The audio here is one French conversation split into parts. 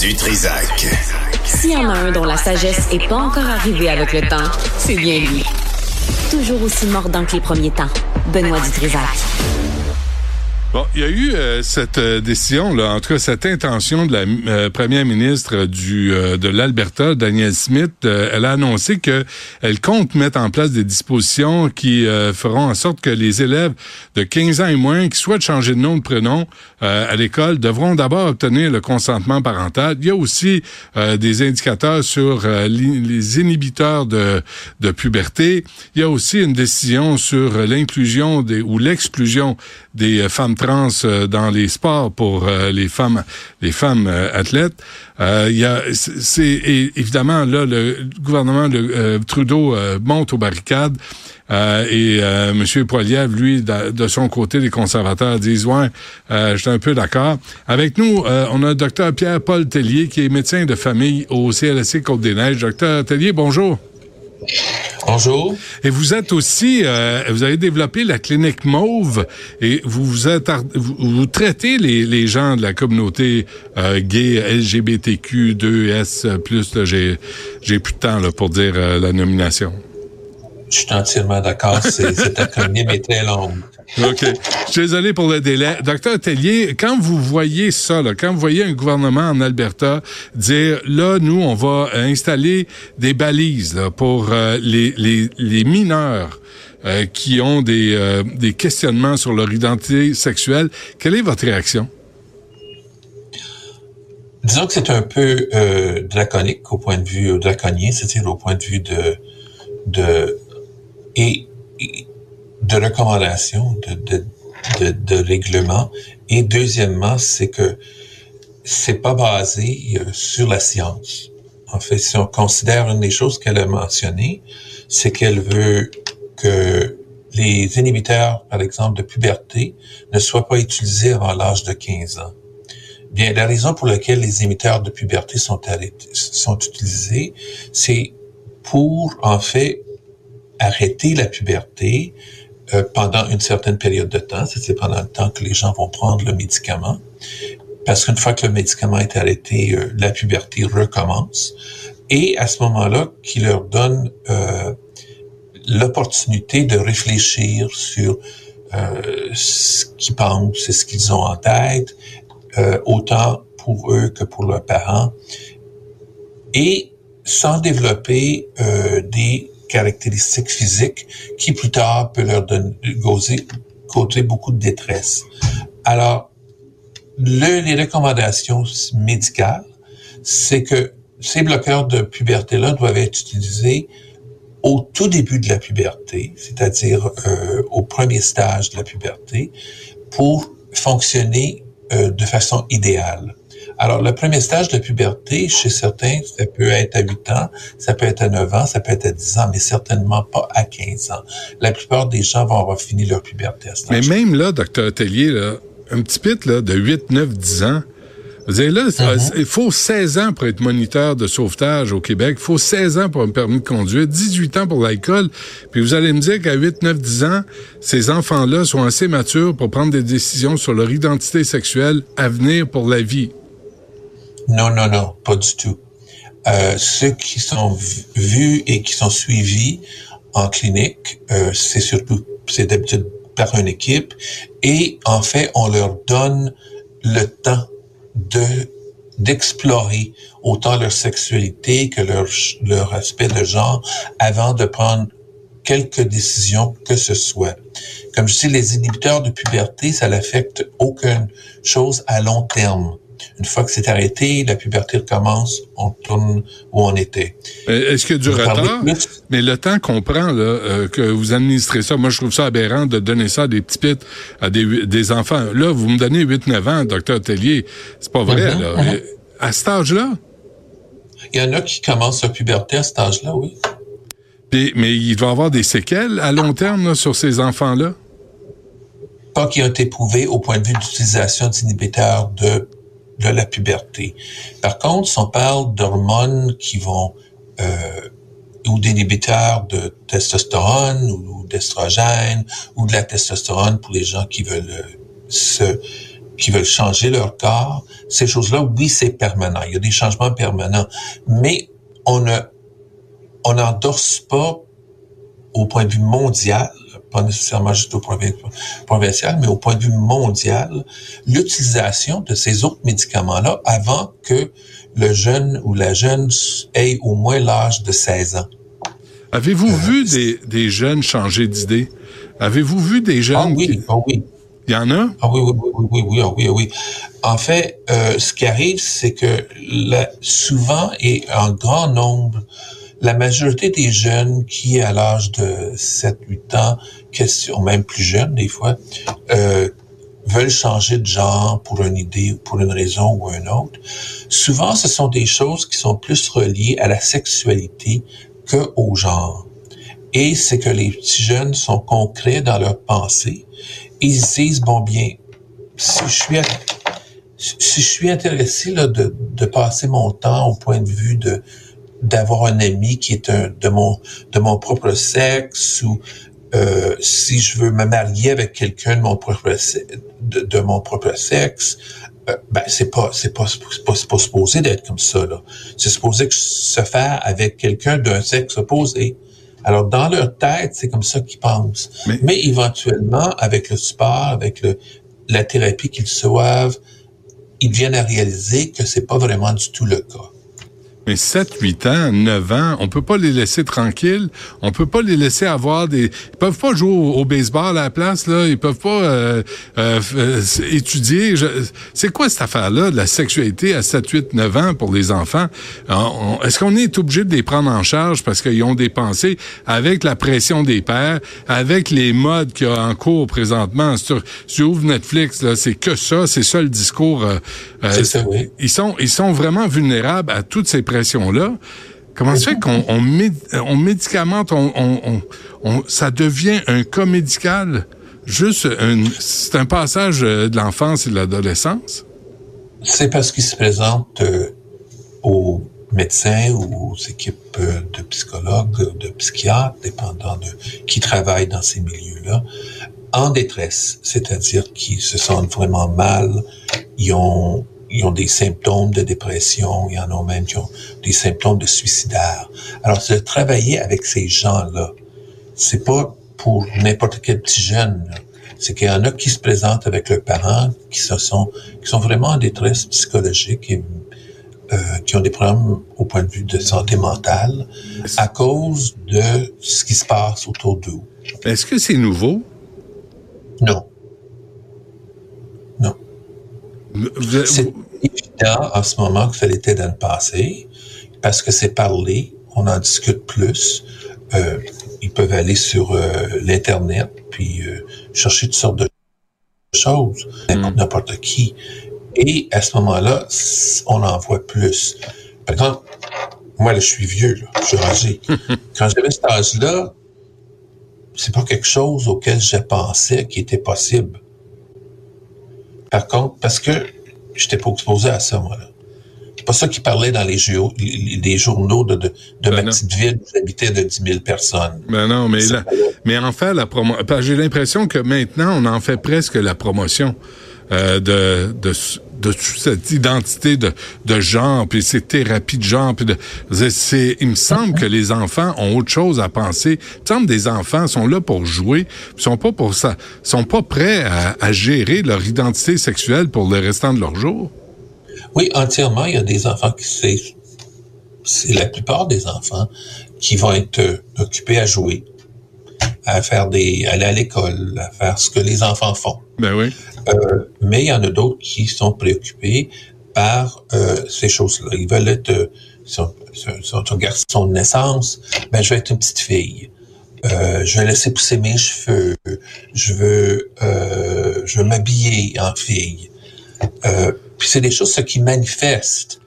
Du Trisac. S'il y en a un dont la sagesse n'est pas encore arrivée avec le temps, c'est bien lui. Toujours aussi mordant que les premiers temps. Benoît Dutrisac. Bon, il y a eu euh, cette euh, décision, là, en tout cas cette intention de la euh, première ministre du de l'Alberta, Danielle Smith. elle a annoncé que elle compte mettre en place des dispositions qui feront en sorte que les élèves de 15 ans et moins qui souhaitent changer de nom de prénom à l'école devront d'abord obtenir le consentement parental. Il y a aussi des indicateurs sur les inhibiteurs de, de puberté. Il y a aussi une décision sur l'inclusion des ou l'exclusion des femmes trans euh, dans les sports pour euh, les femmes, les femmes euh, athlètes. Il y a, c'est évidemment là le gouvernement de Trudeau monte aux barricades. et euh, M. Poiliev, lui, de, son côté, les conservateurs disent ouais, euh, je un peu d'accord. Avec nous, on a docteur Pierre-Paul Tellier, qui est médecin de famille au CLSC Côte-des-Neiges. Docteur Tellier, bonjour. Bonjour. Et vous êtes aussi, euh, vous avez développé la clinique Mauve et vous vous, vous, traitez les, les, gens de la communauté euh, gay, LGBTQ, 2S+. Plus. J'ai j'ai plus de temps là, pour dire euh, la nomination. Je suis entièrement d'accord. Cet acronyme est très long. OK. Je suis désolé pour le délai. Docteur Tellier, quand vous voyez ça, quand vous voyez un gouvernement en Alberta dire, là, nous, on va installer des balises pour euh, les, les, mineurs euh, qui ont des, euh, des questionnements sur leur identité sexuelle, quelle est votre réaction? Disons que c'est un peu draconique au point de vue draconien, c'est-à-dire au point de vue de, de et de recommandations, de, de, de, règlements. Et deuxièmement, c'est que c'est pas basé euh, sur la science. En fait, si on considère une des choses qu'elle a mentionnées, c'est qu'elle veut que les inhibiteurs, par exemple, de puberté, ne soient pas utilisés avant l'âge de 15 ans. Bien, la raison pour laquelle les inhibiteurs de puberté sont, arrêtés, sont utilisés, c'est pour, en fait, arrêter la puberté, euh, pendant une certaine période de temps, c'est pendant le temps que les gens vont prendre le médicament, parce qu'une fois que le médicament est arrêté, euh, la puberté recommence, et à ce moment-là, qui leur donne euh, l'opportunité de réfléchir sur ce qu'ils pensent et ce qu'ils ont en tête, autant pour eux que pour leurs parents, et sans développer des caractéristiques physiques qui plus tard peut leur donner, causer, beaucoup de détresse. Alors, le, les recommandations médicales, c'est que ces bloqueurs de puberté-là doivent être utilisés au tout début de la puberté, c'est-à-dire euh, au premier stage de la puberté, pour fonctionner euh, de façon idéale. Alors, le premier stage de puberté, chez certains, ça peut être à 8 ans, ça peut être à 9 ans, ça peut être à 10 ans, mais certainement pas à 15 ans. La plupart des gens vont avoir fini leur puberté à ce Mais même là, docteur Tellier, là, un petit pit là, de 8, 9, 10 ans, vous là, mm-hmm. il faut 16 ans pour être moniteur de sauvetage au Québec. Il faut 16 ans pour un permis de conduire, 18 ans pour l'alcool. Puis vous allez me dire qu'à 8, 9, 10 ans, ces enfants-là sont assez matures pour prendre des décisions sur leur identité sexuelle à venir pour la vie. Non, non, non, pas du tout. Euh, ceux qui sont vus et qui sont suivis en clinique, euh, c'est surtout, c'est d'habitude par une équipe, et en fait, on leur donne le temps de d'explorer autant leur sexualité que leur leur aspect de genre avant de prendre quelque décision que ce soit. Comme je dis, les inhibiteurs de puberté, ça n'affecte aucune chose à long terme. Une fois que c'est arrêté, la puberté recommence, on tourne où on était. Est-ce qu'il y a du retard? Mais le temps qu'on prend, là, euh, que vous administrez ça, moi je trouve ça aberrant de donner ça à des petits pits, à des, des enfants. Là, vous me donnez 8-9 ans, docteur Tellier. C'est pas vrai, mm-hmm, là. Mm-hmm. À cet âge-là? Il y en a qui commencent la puberté à cet âge-là, oui. mais il va y avoir des séquelles à long terme là, sur ces enfants-là? Pas qui ont été prouvés au point de vue d'utilisation d'inhibiteurs de de la puberté. Par contre, si on parle d'hormones qui vont euh, ou d'inhibiteurs de testostérone ou, d'estrogène ou de la testostérone pour les gens qui veulent euh, se qui veulent changer leur corps, ces choses-là, oui, c'est permanent. Il y a des changements permanents, mais on ne, on n'endorse pas au point de vue mondial, pas nécessairement juste au point provincial, mais au point de vue mondial, l'utilisation de ces autres médicaments-là avant que le jeune ou la jeune ait au moins l'âge de 16 ans. Avez-vous euh, vu des, des jeunes changer d'idée? Avez-vous vu des jeunes... Ah oui, ah oui. Il y en a? Ah oui, oui, oui, oui, oui, oui, oui. En fait, euh, ce qui arrive, c'est que souvent et en grand nombre, la majorité des jeunes qui, à l'âge de 7-8 ans, question, même plus jeunes des fois, euh, veulent changer de genre pour une idée, pour une raison ou une autre, souvent ce sont des choses qui sont plus reliées à la sexualité que au genre. Et c'est que les petits jeunes sont concrets dans leurs pensées ils se disent, bon bien, si je suis, si je suis intéressé là, de, de passer mon temps au point de vue de d'avoir un ami qui est un, de mon de mon propre sexe ou euh, si je veux me marier avec quelqu'un de mon propre de, de mon propre sexe euh, ben c'est pas c'est pas c'est pas, pas, supposé d'être comme ça là c'est supposé que se faire avec quelqu'un d'un sexe opposé alors, dans leur tête, c'est comme ça qu'ils pensent. Mais, éventuellement, avec le sport, avec le, la thérapie qu'ils reçoivent, ils viennent à réaliser que c'est pas vraiment du tout le cas. Mais 7, 8 ans, 9 ans, on peut pas les laisser tranquilles. On peut pas les laisser avoir des... Ils peuvent pas jouer au, baseball à la place, là. Ils peuvent pas euh, euh, euh étudier. C'est quoi cette affaire-là de la sexualité à 7, 8, 9 ans pour les enfants? Est-ce qu'on est obligé de les prendre en charge parce qu'ils ont des pensées avec la pression des pères, avec les modes qu'il y a en cours présentement? Sur, sur ouvre Netflix, là, c'est que ça, c'est ça le discours. Euh, c'est ça, oui. Ils sont, ils sont vraiment vulnérables à toutes ces pressions là comment ça fait qu'on on, médicamente, ça devient un cas médical? Juste, c'est un passage euh, de l'enfance et de l'adolescence? C'est parce qu'il se présente euh, aux médecins ou aux équipes euh, de psychologues, de psychiatres, dépendant de qui travaillent dans ces milieux-là, en détresse, c'est-à-dire qu'ils se sentent vraiment mal, ils ont ils ont des symptômes de dépression, il y en a même qui ont des symptômes de suicidaire. Alors, de travailler avec ces gens-là. C'est pas pour n'importe quel petit jeune. C'est qu'il y en a qui se présentent avec leurs parents, qui se sont, qui sont vraiment en détresse psychologique et euh, qui ont des problèmes au point de vue de santé mentale à cause de ce qui se passe autour d'eux. Est-ce que c'est nouveau? Non. C'est évident en ce moment que ça l'était dans le passé, parce que c'est parlé, on en discute plus. Euh, ils peuvent aller sur euh, l'Internet, puis euh, chercher toutes sortes de choses, mm. n'importe qui. Et à ce moment-là, on en voit plus. Par exemple, moi, là, je suis vieux, là, je suis âgé. Quand j'avais cet âge-là, c'est pas quelque chose auquel je pensais qui était possible. Par contre, parce que j'étais pas exposé à ça, moi, là. C'est pas ça qui parlait dans les, les journaux de, de, de ma ben petite ville où j'habitais de 10 000 personnes. Ben non, mais là, mais en fait, la promo, j'ai l'impression que maintenant, on en fait presque la promotion. Euh, de, de, de cette identité de, de genre, puis ces thérapies de genre, puis de, c'est, il me semble que les enfants ont autre chose à penser. Il me semble des enfants sont là pour jouer, sont pas pour ça, sont pas prêts à, à gérer leur identité sexuelle pour le restant de leur jour. Oui, entièrement. Il y a des enfants qui c'est, c'est la plupart des enfants qui vont être euh, occupés à jouer, à faire des, aller à l'école, à faire ce que les enfants font. Ben oui. Euh, mais il y en a d'autres qui sont préoccupés par euh, ces choses-là. Ils veulent être, euh, si on, garçon de naissance, ben je vais être une petite fille. Euh, je vais laisser pousser mes cheveux. Je veux, euh, je veux m'habiller en fille. Euh, puis c'est des choses ce qui manifestent.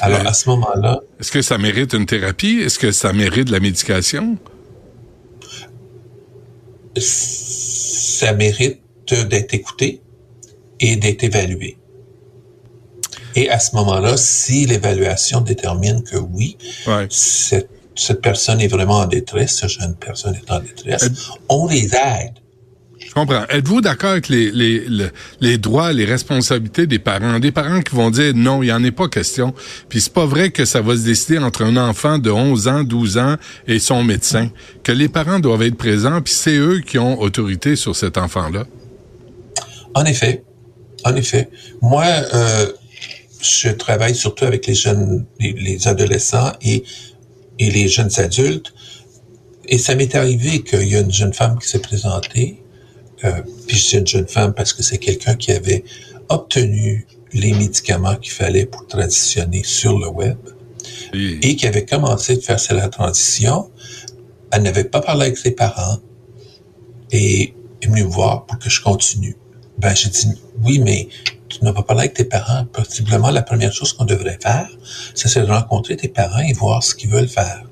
Alors à ce moment-là, est-ce que ça mérite une thérapie? Est-ce que ça mérite de la médication? Ça mérite d'être écouté et d'être évalué. Et à ce moment-là, si l'évaluation détermine que oui, cette, cette, personne est vraiment en détresse, cette jeune personne est en détresse, on les aide. Je comprends. Êtes-vous d'accord avec les, les, les, droits, les responsabilités des parents? Des parents qui vont dire non, il n'y en est pas question. Puis c'est pas vrai que ça va se décider entre un enfant de 11 ans, 12 ans et son médecin. Que les parents doivent être présents, puis c'est eux qui ont autorité sur cet enfant-là. En effet. En effet. Moi, euh, je travaille surtout avec les jeunes, les, adolescents et, et les jeunes adultes. Et ça m'est arrivé qu'il y a une jeune femme qui s'est présentée, puis c'est une jeune femme parce que c'est quelqu'un qui avait obtenu les médicaments qu'il fallait pour transitionner sur le web et qui avait commencé de faire la transition. Elle n'avait pas parlé avec ses parents et est venue me voir pour que je continue. Ben, j'ai dit, oui, mais tu n'as pas parlé avec tes parents. Possiblement, la première chose qu'on devrait faire, c'est de rencontrer tes parents et voir ce qu'ils veulent faire.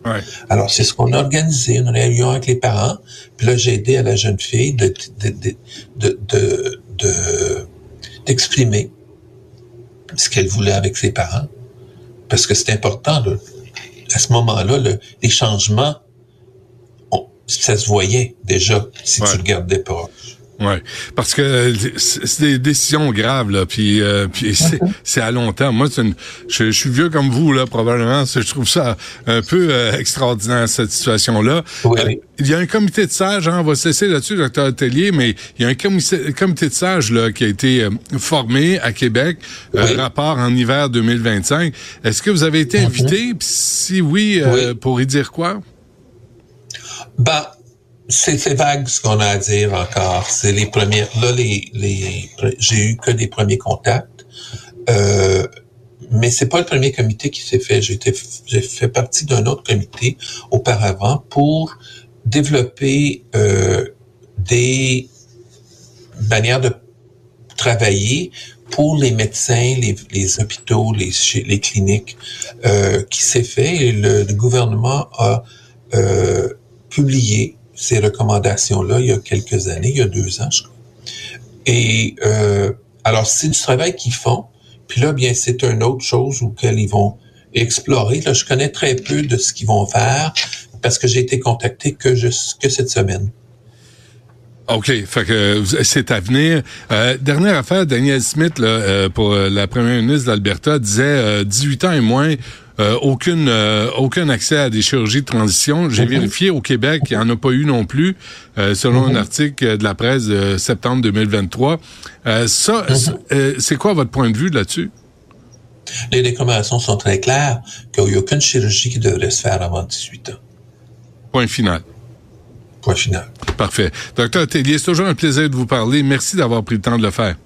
Alors, c'est ce qu'on a organisé, une réunion avec les parents. Puis là, j'ai aidé à la jeune fille de, de, de, d'exprimer ce qu'elle voulait avec ses parents. Parce que c'est important, à ce moment-là, les changements, ça se voyait déjà si tu regardais pas. Oui, parce que c'est des décisions graves là, puis euh, puis c'est à long terme. Moi, une, je, suis vieux comme vous là, probablement. Je trouve ça un peu euh, extraordinaire cette situation-là. Oui. Euh, il y a un comité de sages, hein, on va cesser là-dessus, docteur Atelier, mais il y a un comité, comité de sages là qui a été formé à Québec, oui. rapport en hiver 2025. Est-ce que vous avez été mm-hmm. invité? Si oui, oui, pour y dire quoi? Bah c'est vague ce qu'on a à dire encore. C'est les premières. Là, les, les j'ai eu que des premiers contacts. Euh, mais c'est pas le premier comité qui s'est fait. J'ai fait partie d'un autre comité auparavant pour développer euh, des manières de travailler pour les médecins, les, les hôpitaux, les, les cliniques, euh, qui s'est fait et le, le gouvernement a euh, publié ces recommandations-là il y a quelques années, il y a deux ans, je crois. Et euh, alors, c'est du travail qu'ils font. Puis là, bien, c'est une autre chose auquel ils vont explorer. Là, je connais très peu de ce qu'ils vont faire parce que j'ai été contacté que, cette semaine. OK, fait que c'est à venir. Euh, dernière affaire, Daniel Smith, euh, pour la première ministre d'Alberta, disait 18 ans et moins, euh, aucune, euh, aucun accès à des chirurgies de transition. J'ai mhm. vérifié au Québec, il n'y en a pas eu non plus, euh, selon un mhm. article de la presse de septembre 2023. ça, mhm. c'est quoi votre point de vue là-dessus? Les recommandations sont très claires qu'il n'y a aucune chirurgie qui devrait se faire avant 18 ans. Point final. Point final. Parfait. Docteur Tellier, c'est toujours un plaisir de vous parler. Merci d'avoir pris le temps de le faire.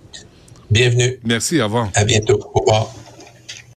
Bienvenue. Merci, au revoir. À bientôt. Au revoir.